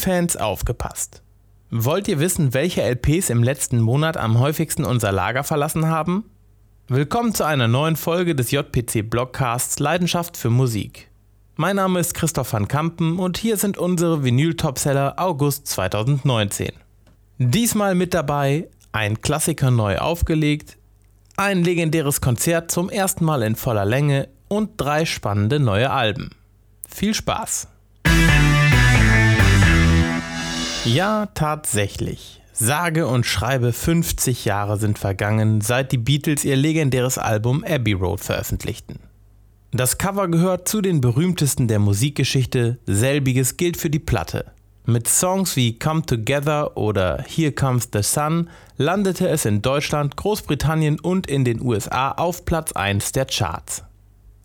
Vinylfans aufgepasst. Wollt ihr wissen, welche LPs im letzten Monat am häufigsten unser Lager verlassen haben? Willkommen zu einer neuen Folge des JPC Blogcasts Leidenschaft für Musik. Mein Name ist Christoph van Kampen und hier sind unsere Vinyl-Topseller August 2019. Diesmal mit dabei ein Klassiker neu aufgelegt, ein legendäres Konzert zum ersten Mal in voller Länge und drei spannende neue Alben. Viel Spaß! Ja, tatsächlich. Sage und schreibe 50 Jahre sind vergangen, seit die Beatles ihr legendäres Album Abbey Road veröffentlichten. Das Cover gehört zu den berühmtesten der Musikgeschichte, selbiges gilt für die Platte. Mit Songs wie Come Together oder Here Comes the Sun landete es in Deutschland, Großbritannien und in den USA auf Platz 1 der Charts.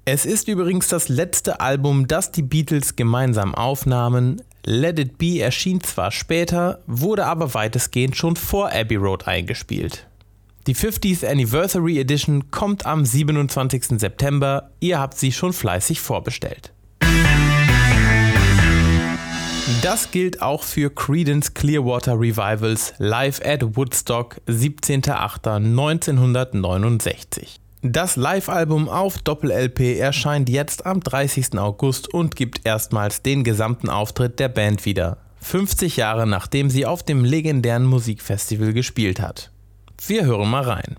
Es ist übrigens das letzte Album, das die Beatles gemeinsam aufnahmen. Let It Be erschien zwar später, wurde aber weitestgehend schon vor Abbey Road eingespielt. Die 50th Anniversary Edition kommt am 27. September, ihr habt sie schon fleißig vorbestellt. Das gilt auch für Credence Clearwater Revivals Live at Woodstock 17.08.1969. Das Live-Album auf Doppel-LP erscheint jetzt am 30. August und gibt erstmals den gesamten Auftritt der Band wieder. 50 Jahre nachdem sie auf dem legendären Musikfestival gespielt hat. Wir hören mal rein.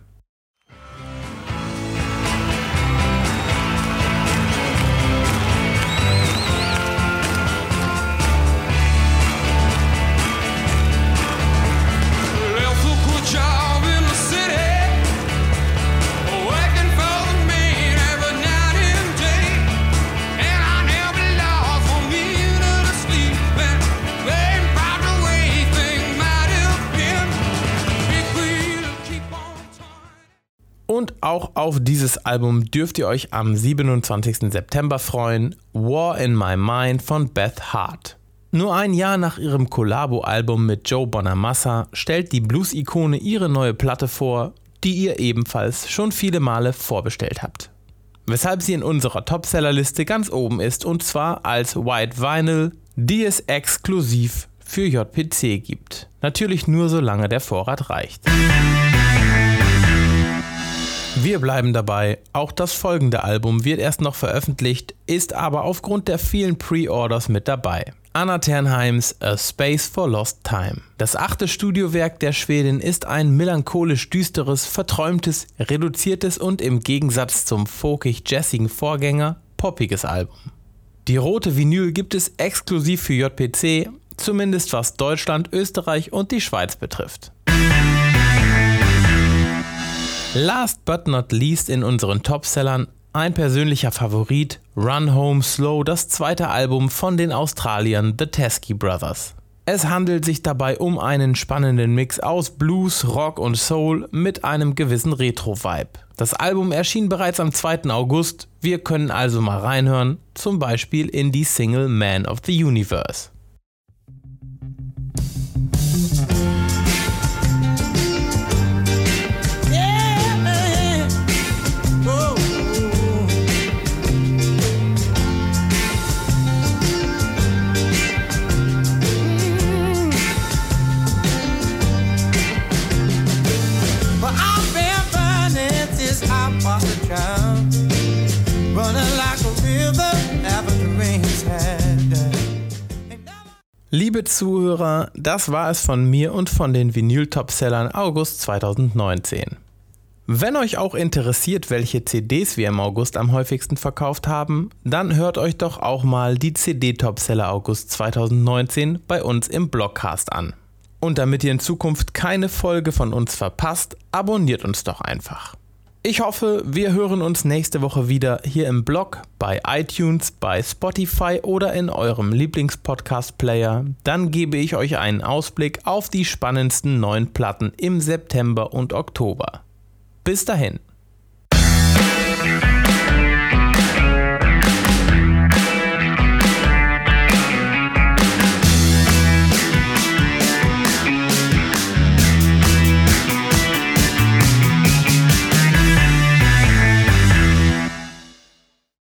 Auch auf dieses Album dürft ihr euch am 27. September freuen. War in My Mind von Beth Hart. Nur ein Jahr nach ihrem Collabo-Album mit Joe Bonamassa stellt die Blues-Ikone ihre neue Platte vor, die ihr ebenfalls schon viele Male vorbestellt habt. Weshalb sie in unserer Topsellerliste ganz oben ist und zwar als White Vinyl, die es exklusiv für JPC gibt. Natürlich nur solange der Vorrat reicht. Wir bleiben dabei, auch das folgende Album wird erst noch veröffentlicht, ist aber aufgrund der vielen Pre-Orders mit dabei. Anna Ternheims A Space for Lost Time. Das achte Studiowerk der Schwedin ist ein melancholisch düsteres, verträumtes, reduziertes und im Gegensatz zum folkig-jazzigen Vorgänger poppiges Album. Die rote Vinyl gibt es exklusiv für JPC, zumindest was Deutschland, Österreich und die Schweiz betrifft. Last but not least in unseren Topsellern ein persönlicher Favorit, Run Home Slow, das zweite Album von den Australiern The Teskey Brothers. Es handelt sich dabei um einen spannenden Mix aus Blues, Rock und Soul mit einem gewissen Retro-Vibe. Das Album erschien bereits am 2. August, wir können also mal reinhören, zum Beispiel in die Single Man of the Universe. Liebe Zuhörer, das war es von mir und von den Vinyl-Topsellern August 2019. Wenn euch auch interessiert, welche CDs wir im August am häufigsten verkauft haben, dann hört euch doch auch mal die CD-Topseller August 2019 bei uns im Blogcast an. Und damit ihr in Zukunft keine Folge von uns verpasst, abonniert uns doch einfach. Ich hoffe, wir hören uns nächste Woche wieder hier im Blog, bei iTunes, bei Spotify oder in eurem Lieblingspodcast-Player. Dann gebe ich euch einen Ausblick auf die spannendsten neuen Platten im September und Oktober. Bis dahin.